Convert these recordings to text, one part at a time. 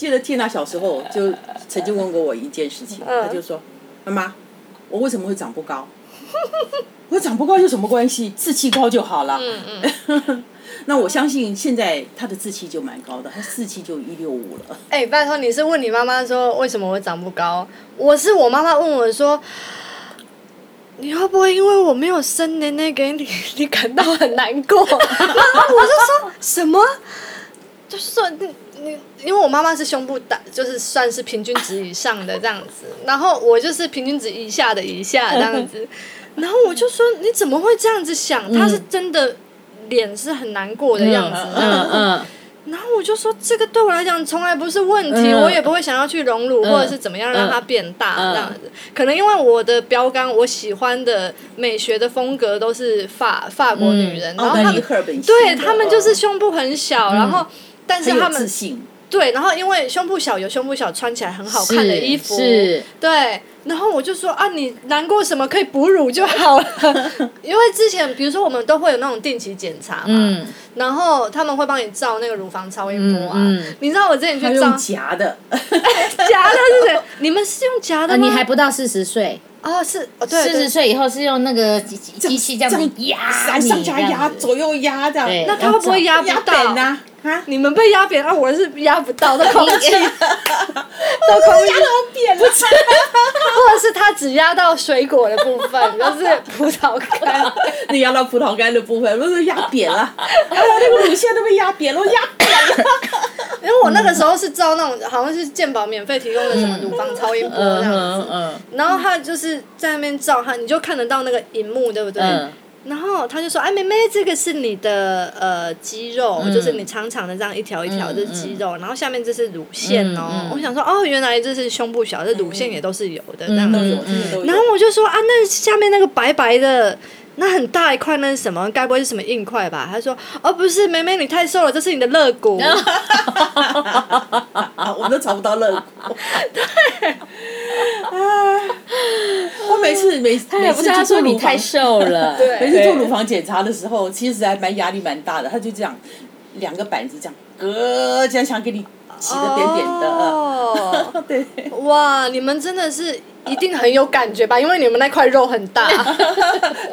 记得缇娜小时候就曾经问过我一件事情，嗯她就说：“妈妈，我为什么会长不高？我长不高有什么关系？志气高就好了。”嗯嗯，那我相信现在他的志气就蛮高的，他志气就一六五了。哎、拜托，你是问你妈妈说为什么我长不高？我是我妈妈问我说，你会不会因为我没有生奶奶给你，你感到很难过？然后我就说什么？就是说因为我妈妈是胸部大，就是算是平均值以上的这样子，然后我就是平均值以下的以下这样子，然后我就说你怎么会这样子想？她是真的脸是很难过的样子，嗯嗯，然后我就说，这个对我来讲从来不是问题，嗯。我也不会想要去荣辱、嗯或者是怎么样让它变大、嗯。这样子。可能因为我的标杆，我喜欢的美学的风格都是法法国女人，然后他们对的他们就是胸部很小，然后但是他们自信。对，然后因为胸部小有胸部小穿起来很好看的衣服，是对，然后我就说啊，你难过什么可以哺乳就好了，因为之前比如说我们都会有那种定期检查嘛，嗯然后他们会帮你照那个乳房超音波啊。嗯嗯你知道我之前去照夹的，夹的是谁？你们是用夹的？你还不到四十岁，哦是哦对四对十岁以后是用那个机机机器这样子压你，上上下压，左右压这样。那他会不会压不到？扁呐？啊，你们被压扁啊，我是压不到的空气，都空压到扁了。或者是他只压到水果的部分，就是葡萄干。你压到葡萄干的部分，不是压扁了，哎呀，那个乳腺都被压扁了，压扁了。因为我那个时候是照那种好像是健保免费提供的什么乳房超音波这样子，然后他就是在那边照他，你就看得到那个荧幕，对不对？嗯。然后他就说：“哎，妹妹，这个是你的呃肌肉，嗯。就是你长长的这样一条一条，这是肌肉，然后下面这是乳腺哦。我想说，哦，原来这是胸部小，这乳腺也都是有的这样。子。然后我就说啊，那下面那个白白的，那很大一块，那是什么？该不会是什么硬块吧？他说，哦，不是，妹妹你太瘦了，这是你的肋骨。啊，我们都找不到肋骨。对。啊，我每次每他也不是他说你太瘦了，对每次做乳房检查的时候，其实还蛮压力蛮大的。他就这样，两个板子这样，呃，这样想给你挤的扁扁的。哦，对，哇，你们真的是一定很有感觉吧？因为你们那块肉很大。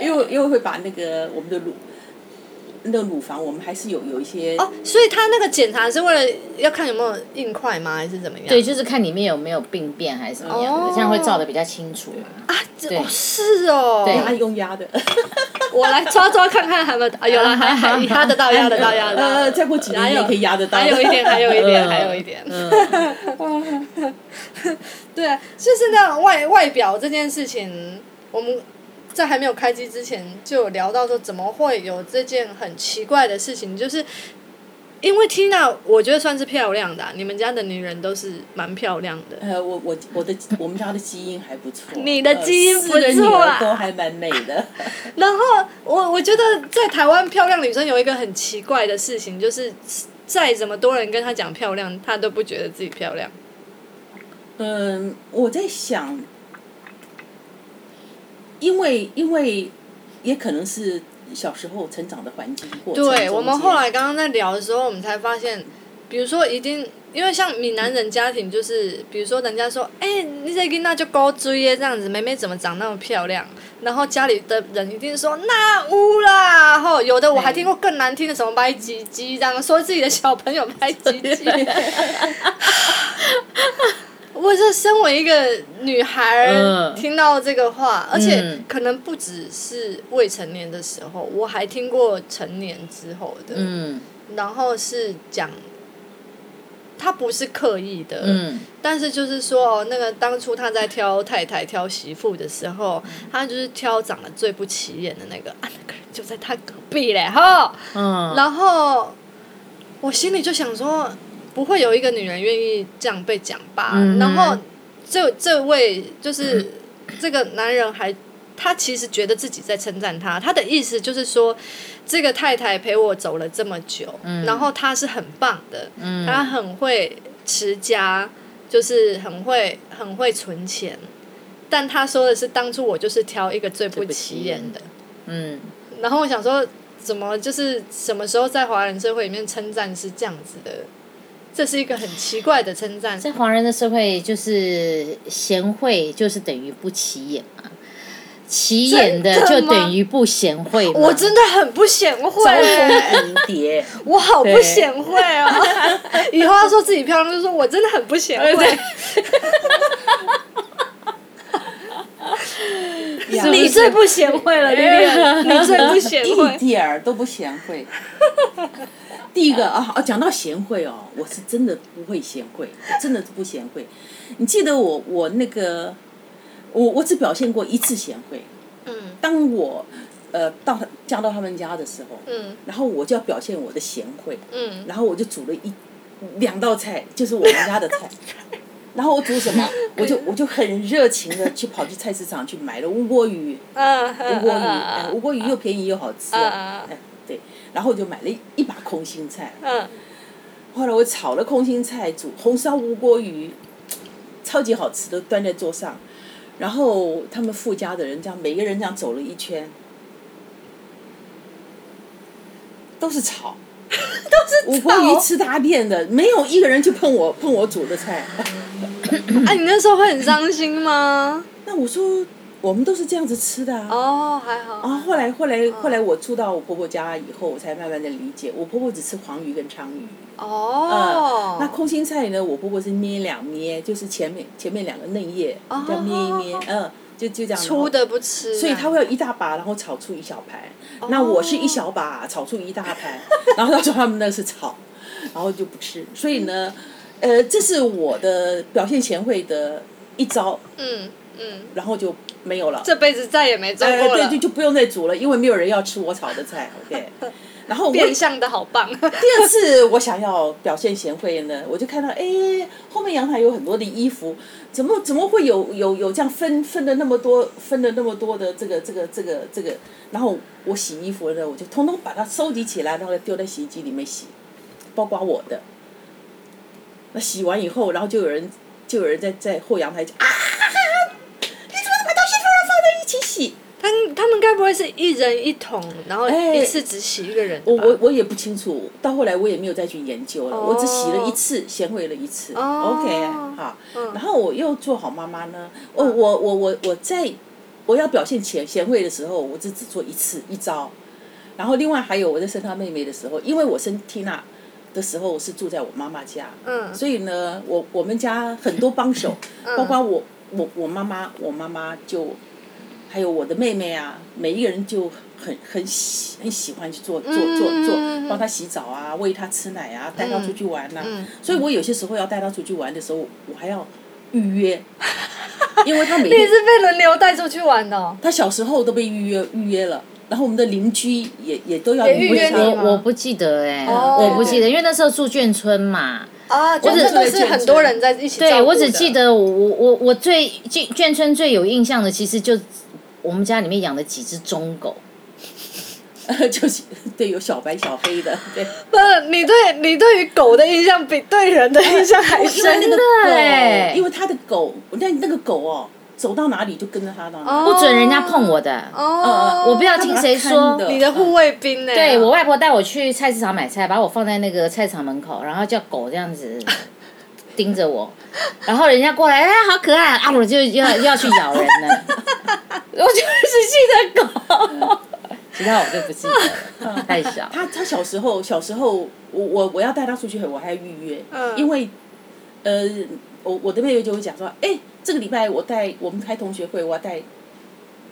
因为因为会把那个我们的乳那个乳房，我们还是有有一些哦，所以他那个检查是为了要看有没有硬块吗？还是怎么样？对，就是看里面有没有病变还是怎么样哦的，这样会照的比较清楚。啊，这对哦是哦。对压用压的。我来抓抓看看，还没有啊？有了，还还压得到，压得到，压得到。呃，再过几年你也可以压得到。还有一点，还有一点，嗯还有一点。嗯，对啊，就是那种外外表这件事情，我们在还没有开机之前就有聊到说，怎么会有这件很奇怪的事情，就是。因为 Tina，我觉得算是漂亮的啊、你们家的女人都是蛮漂亮的。呃，我我我的我们家的基因还不错，你的基因不错啊儿都还蛮美的。然后我我觉得在台湾漂亮女生有一个很奇怪的事情，就是再怎么多人跟她讲漂亮，她都不觉得自己漂亮。嗯，我在想，因为因为也可能是小时候成长的环境过程对，我们后来刚刚在聊的时候，我们才发现，比如说一定，因为像闽南人家庭，就是比如说人家说，哎、你这囡那就高追耶，这样子，妹妹怎么长那么漂亮？然后家里的人一定说那污啦，然后有的我还听过更难听的，什么白鸡鸡，这样说自己的小朋友白鸡鸡。我这身为一个女孩，嗯。听到这个话，而且嗯可能不只是未成年的时候，我还听过成年之后的，嗯。然后是讲，他不是刻意的，嗯。但是就是说，哦，那个当初他在挑太太、挑媳妇的时候，他就是挑长得最不起眼的那个啊，那个人就在他隔壁嘞，哈。嗯，然后我心里就想说，不会有一个女人愿意这样被讲吧？嗯然后这这位就是这个男人还。他其实觉得自己在称赞他，他的意思就是说，这个太太陪我走了这么久，然后她是很棒的，嗯她很会持家，就是很会很会存钱。但他说的是，当初我就是挑一个最不起眼的。嗯然后我想说，怎么就是什么时候在华人社会里面称赞是这样子的这是一个很奇怪的称赞。在华人的社会，就是贤惠就是等于不起眼嘛，起眼的就等于不贤惠。我真的很不贤惠，招蜂蝴蝶，我好不贤惠哦。以后要说自己漂亮，就说我真的很不贤惠。你最不贤惠了，丽丽，你最不贤惠一惠。点儿都不贤惠。第一个啊啊，讲到贤惠哦，我是真的不会贤惠，我真的不贤惠。你记得我我那个，我我只表现过一次贤惠。嗯。当我呃到他嫁到他们家的时候，嗯。然后我就要表现我的贤惠，嗯，然后我就煮了一两道菜，就是我们家的菜。然后我煮什么，我就我就很热情的去跑去菜市场去买了乌锅鱼，嗯乌锅鱼，哎乌锅鱼又便宜又好吃嗯啊，哎对，然后我就买了一一把空心菜，嗯后来我炒了空心菜，煮红烧乌锅鱼，超级好吃都，端在桌上。然后他们富家的人这样，每个人这样走了一圈，都是炒，都是乌锅鱼吃大便的，没有一个人去碰我碰我煮的菜。啊，你那时候会很伤心吗？那我说我们都是这样子吃的啊。哦，还好。啊，后来后来后来我住到我婆婆家以后，我才慢慢的理解，我婆婆只吃黄鱼跟鲳鱼。哦嗯，，那空心菜呢？我婆婆是捏两捏，就是前面前面两个嫩叶，这样捏一捏，嗯，就就这样。粗的不吃，所以她会有一大把，然后炒出一小盘。那我是一小把，炒出一大盘，然后她说他们那是炒，然后就不吃。所以呢，呃，这是我的表现贤惠的一招，嗯嗯，然后就没有了。这辈子再也没做呃，过了对，就。就不用再煮了，因为没有人要吃我炒的菜。OK，然后我变相的好棒。第二次我想要表现贤惠呢，我就看到哎，后面阳台有很多的衣服，怎么怎么会有有有这样分分了那么多分了那么多的这个这个这个这个，然后我洗衣服呢，我就通通把它收集起来，然后丢在洗衣机里面洗，包括我的。那洗完以后，然后就有人就有人在在后阳台讲啊，你怎么把东西放放在一起洗？他他们该不会是一人一桶，然后哎一次只洗一个人？我我我也不清楚，到后来我也没有再去研究了，哦。我只洗了一次，贤惠了一次。哦。OK，好，然后我又做好妈妈呢，哦，我我我我在我要表现贤贤惠的时候，我只只做一次一招，然后另外还有我在生他妹妹的时候，因为我生缇娜的时候是住在我妈妈家，嗯所以呢，我我们家很多帮手，包括我我我妈妈，我妈妈就还有我的妹妹啊，每一个人就很很喜很喜欢去做做做做，帮她洗澡啊，喂她吃奶啊，带她出去玩呐、嗯所以我有些时候要带她出去玩的时候，我还要预约，因为她每 你是被轮流带出去玩的哦、她小时候都被预约预约了，然后我们的邻居也也都要也预约我我不记得哎、哦我不记得，因为那时候住眷村嘛。啊，就只是都是很多人在一起对，我只记得我我我我最眷眷村最有印象的，其实就我们家里面养的几只中狗。就是对有小白小黑的，对。不是你对你对于狗的印象比对人的印象还深因为那个对，因为他的狗，那那个狗哦，走到哪里就跟着他到哪里。哦不准人家碰我的。哦，我不要听谁说你的护卫兵呢？对我外婆带我去菜市场买菜，把我放在那个菜场门口，然后叫狗这样子盯着我，然后人家过来，哎，好可爱。啊，我就要要去咬人了，我就是记得狗，其他我就不记得了，太小。他他小时候小时候，我我我要带他出去，我还要预约，嗯。因为呃，我我的妹妹就会讲说，哎，这个礼拜我带我们开同学会，我要带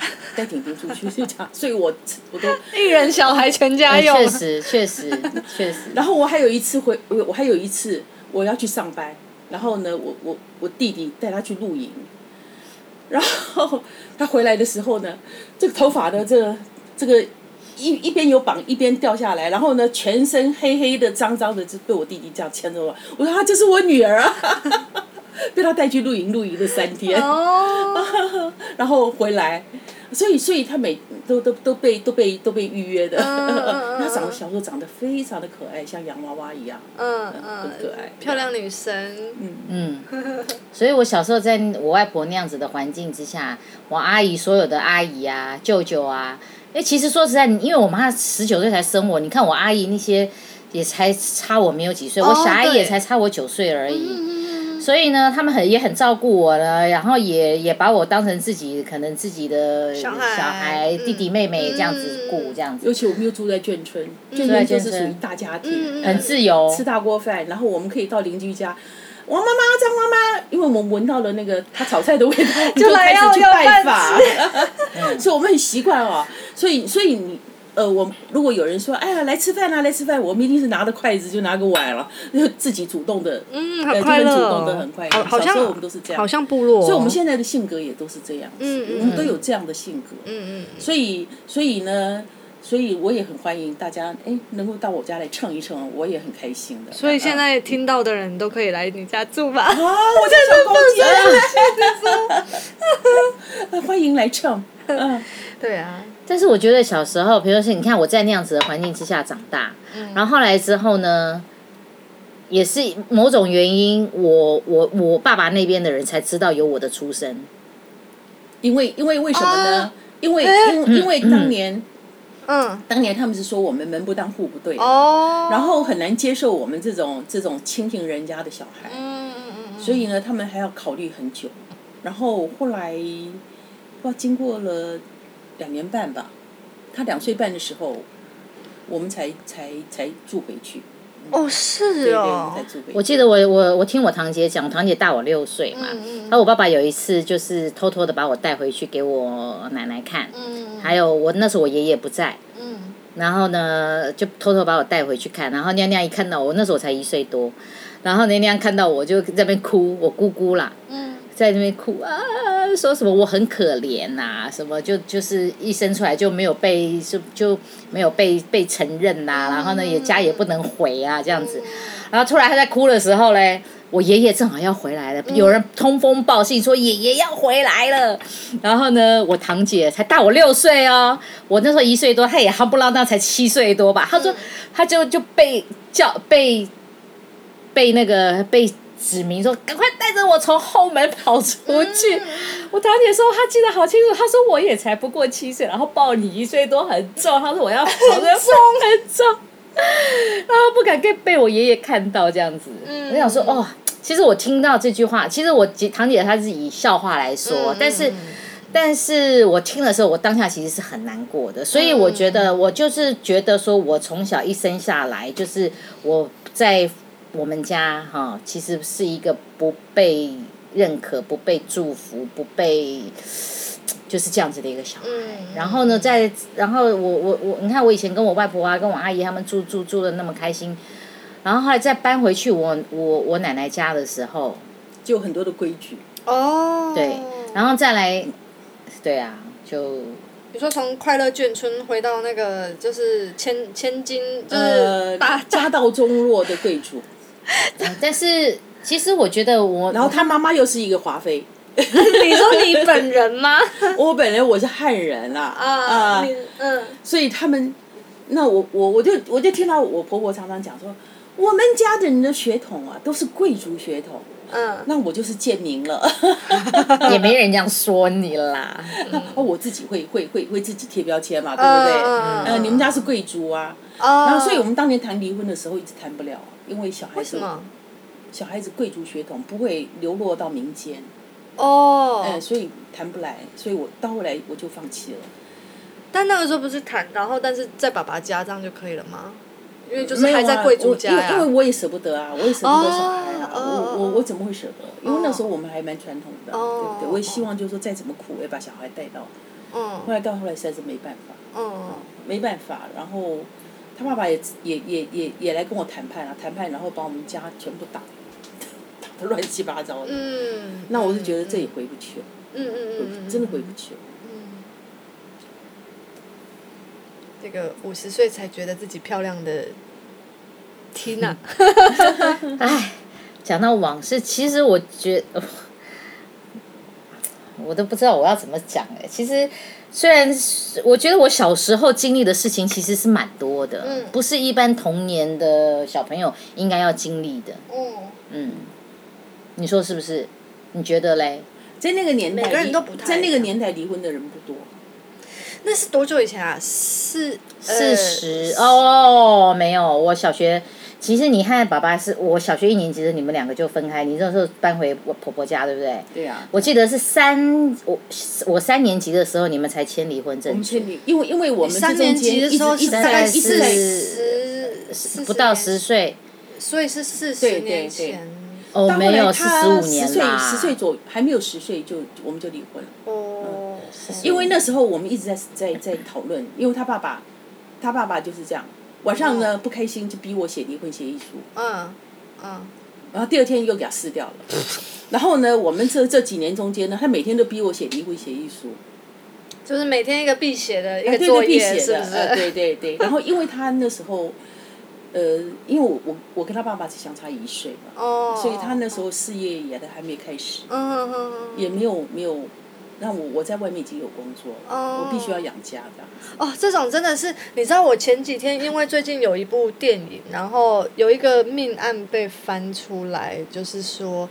带婷婷出去，就这样，所以我我都，一人小孩全家用，哎确实，确实，确实。然后我还有一次回，我我还有一次我要去上班，然后呢，我我我弟弟带他去露营，然后他回来的时候呢，这个头发的这个这个一一边有绑一边掉下来，然后呢全身黑黑的脏脏的，就被我弟弟这样牵着我，我说啊这是我女儿啊，被他带去露营露营了三天，哦，然后回来。所以，所以他每都都都被都被都被预约的。他长得小时候长得非常的可爱，像洋娃娃一样。嗯很嗯可爱，漂亮女生，嗯。嗯，所以我小时候在我外婆那样子的环境之下，我阿姨所有的阿姨啊、舅舅啊，哎，其实说实在，因为我妈十九岁才生我，你看我阿姨那些也才差我没有几岁，我小阿姨也才差我九岁而已。所以呢，他们很也很照顾我了，然后也也把我当成自己可能自己的小孩小孩弟弟妹妹这样子嗯顾，这样子尤其我们又住在眷村，眷村就是属于大家庭，嗯很自由。吃大锅饭，然后我们可以到邻居家。王妈妈、张妈妈，因为我们闻到了那个他炒菜的味道，就来开始去拜访嗯，所以我们很习惯哦。所以，所以你呃，我如果有人说，哎呀，来吃饭啊，来吃饭，我们一定是拿着筷子就拿个碗了，就自己主动的，嗯，呃很快乐主哦，动的很快乐好好像我们都是这样好像部落哦，所以我们现在的性格也都是这样子，嗯嗯我们都有这样的性格。嗯嗯所以，所以呢，所以我也很欢迎大家，哎，能够到我家来蹭一蹭，我也很开心的。所以现啊在听到的人都可以来你家住吧？啊，我在手工街，欢迎来唱。嗯，对啊，但是我觉得小时候，比如说你看我在那样子的环境之下长大，嗯。然后后来之后呢，也是某种原因，我我我爸爸那边的人才知道有我的出生。因为因为为什么呢？啊？因为哎。因因为当年嗯，当年他们是说我们门不当户不对，哦，然后很难接受我们这种这种亲近人家的小孩，嗯嗯嗯。所以呢，他们还要考虑很久。然后后来不知道经过了两年半吧，他两岁半的时候，我们才才才住回去。哦，是哦。我记得我我我听我堂姐讲，我堂姐大我六岁嘛，嗯嗯然后我爸爸有一次就是偷偷的把我带回去给我奶奶看，嗯。还有我那时候我爷爷不在，嗯。然后呢就偷偷把我带回去看，然后娘娘一看到我，那时候我才一岁多，然后娘娘看到我就在那边哭，我姑姑啦，嗯在那边哭啊，说什么我很可怜呐、什么就就是一生出来就没有被就就没有被被承认呐、然后呢也家也不能回啊这样子，然后突然他在哭的时候嘞。我爷爷正好要回来了，有人通风报信说爷爷要回来了，然后呢，我堂姐才大我六岁哦，我那时候一岁多，她也夯不啷当才七岁多吧，她说她就就被叫被被那个被指明说，赶快带着我从后门跑出去。我堂姐说她记得好清楚，她说我也才不过七岁，然后抱你一岁多很重，她说我要跑的 重。很重，然后不敢被被我爷爷看到这样子。我想说哦。其实我听到这句话，其实我姐堂姐她是以笑话来说，但是，但是我听的时候，我当下其实是很难过的，所以我觉得我就是觉得说，我从小一生下来，就是我在我们家哈，其实是一个不被认可、不被祝福、不被就是这样子的一个小孩。然后呢，在然后我我我，你看我以前跟我外婆啊、跟我阿姨他们住住住的那么开心。然后后来再搬回去我我我奶奶家的时候，就有很多的规矩。哦，对，然后再来，对啊，就你说从快乐眷村回到那个就是千千金，就是呃大，家道中落的贵族，呃但是其实我觉得我，然后他妈妈又是一个华妃。你说你本人吗？我本人我是汉人啦，啊，你嗯，所以他们，那我我我就我就听到我婆婆常常讲说，我们家的人的血统啊都是贵族血统，嗯，那我就是贱民了。也没人这样说你啦。哦，我自己会会会会自己贴标签嘛，对不对？嗯嗯嗯呃，你们家是贵族啊，哦，然后所以我们当年谈离婚的时候一直谈不了，因为小孩子为什么？小孩子贵族血统不会流落到民间，哦，哎、所以谈不来，所以我到后来我就放弃了。但那个时候不是谈，然后但是在爸爸家这样就可以了吗？因为就是还在贵族家因为因为我也舍不得啊，我也舍不得小孩啊，我我我怎么会舍得？因为那时候我们还蛮传统的，哦对不对？我也希望就是说再怎么苦，我也把小孩带到。嗯后来到后来实在是没办法，嗯没办法，然后他爸爸也也也也也来跟我谈判啊，谈判，然后把我们家全部打打得乱七八糟的。嗯，那我是觉得这也回不去了，嗯嗯嗯嗯，真的回不去了。这个五十岁才觉得自己漂亮的 Tina，唉，讲到往事，其实我觉得。我都不知道我要怎么讲哎。其实，虽然是我觉得我小时候经历的事情其实是蛮多的，嗯不是一般童年的小朋友应该要经历的。嗯，嗯，你说是不是？你觉得嘞？在那个年代，每个人都不太在那个年代离婚的人不多。那是多久以前啊？四四十哦，没有，我小学。其实你和爸爸是我小学一年级的，你们两个就分开，你那时候搬回我婆婆家，对不对？对啊、我记得是三我我三年级的时候，你们才签离婚我证。我，们签离，因为因为我们三年级间一直的时候是一直在大概一直十十不到十，岁。所以是四十对对对年前。哦，没有四他十五十岁年啦，十岁左还没有十岁就我们就离婚了，哦，因为那时候我们一直在在在讨论，因为他爸爸，他爸爸就是这样，晚上呢不开心就逼我写离婚协议书，嗯嗯，然后第二天又给他撕掉了。然后呢，我们这这几年中间呢，他每天都逼我写离婚协议书，就是每天一个必写的一个作业，必写的，是不是？呃对对对。然后因为他那时候，呃，因为我我我跟他爸爸是相差一岁嘛，哦，所以他那时候事业也都还没开始，嗯嗯嗯也没有没有让我我在外面已经有工作，哦我必须要养家这样子。哦，这种真的是，你知道我前几天因为最近有一部电影，然后有一个命案被翻出来，就是说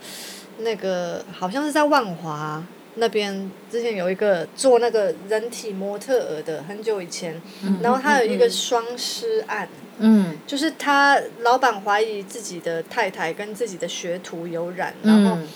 那个好像是在万华那边，之前有一个做那个人体模特儿的，很久以前，然后他有一个双尸案。嗯就是他老板怀疑自己的太太跟自己的学徒有染，然后嗯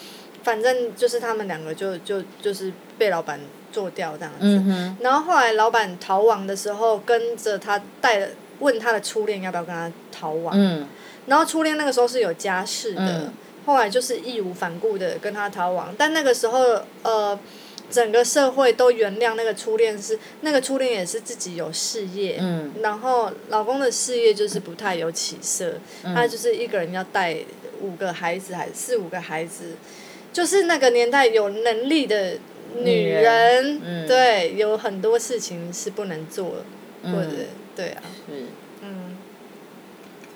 反正就是他们两个就就就是被老板做掉这样子。嗯然后后来老板逃亡的时候，跟着他带了问他的初恋要不要跟他逃亡，嗯。然后初恋那个时候是有家室的，嗯。后来就是义无反顾的跟他逃亡，但那个时候呃。整个社会都原谅那个初恋是那个初恋也是自己有事业，嗯。然后老公的事业就是不太有起色，嗯。他就是一个人要带五个孩子，还是四五个孩子，就是那个年代有能力的女女人，嗯。对，有很多事情是不能做，或者嗯对啊，是。嗯。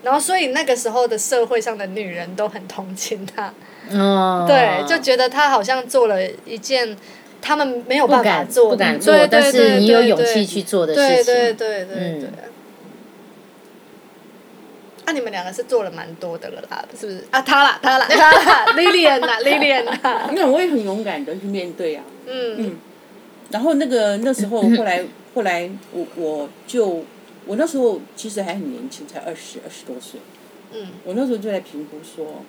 然后，所以那个时候的社会上的女人都很同情她，哦，对，就觉得她好像做了一件他们没有办法不敢做，不敢做但是你有勇气去做的对事情，对对对嗯。对。啊，你们两个是做了蛮多的了啦，是不是？啊，他啦，他啦，他啦，Lilian 啦，Lilian 啦，那我也很勇敢的去面对啊。嗯然后那个那时候后来 后来我我就我那时候其实还很年轻，才二十二十多岁。嗯我那时候就在评估说，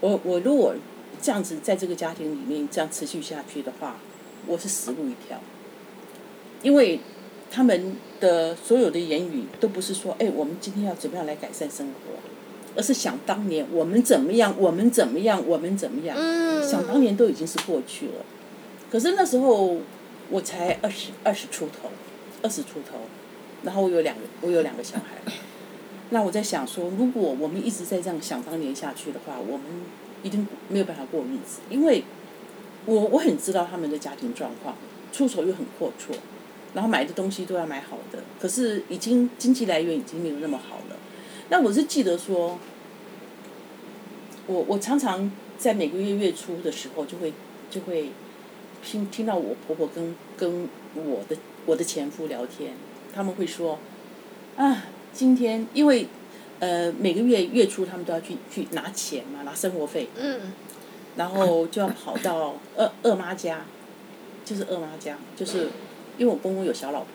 我我如果这样子在这个家庭里面这样持续下去的话，我是死路一条。因为他们的所有的言语都不是说，哎，我们今天要怎么样来改善生活，而是想当年我们怎么样，我们怎么样，我们怎么样。嗯，想当年都已经是过去了，可是那时候我才二十二十出头，二十出头，然后我有两个我有两个小孩，那我在想说，如果我们一直在这样想当年下去的话，我们一定没有办法过日子，因为我我很知道他们的家庭状况，出手又很阔绰，然后买的东西都要买好的，可是已经经济来源已经没有那么好了。那我是记得说，我我常常在每个月月初的时候就会就会听听到我婆婆跟跟我的我的前夫聊天，他们会说啊，今天因为呃每个月月初他们都要去去拿钱嘛，拿生活费，嗯然后就要跑到二二妈家，就是二妈家，就是因为我公公有小老婆，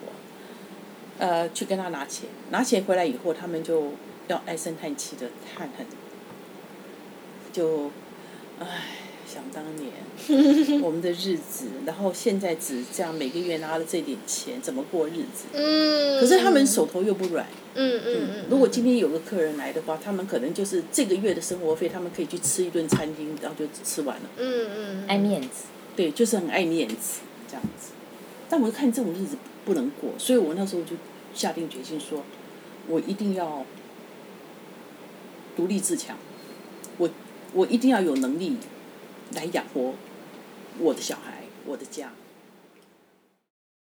呃，去跟他拿钱，拿钱回来以后，他们就要唉声叹气的叹很，就，唉，想当年 我们的日子，然后现在只这样每个月拿了这点钱，怎么过日子？嗯，可是他们手头又不软，嗯嗯嗯，如果今天有个客人来的话，他们可能就是这个月的生活费，他们可以去吃一顿餐厅，然后就吃完了。嗯嗯爱面子，对，就是很爱面子这样子。但我看这种日子不能过，所以我那时候就下定决心说，我一定要独立自强，我我一定要有能力来养活我的小孩，我的家。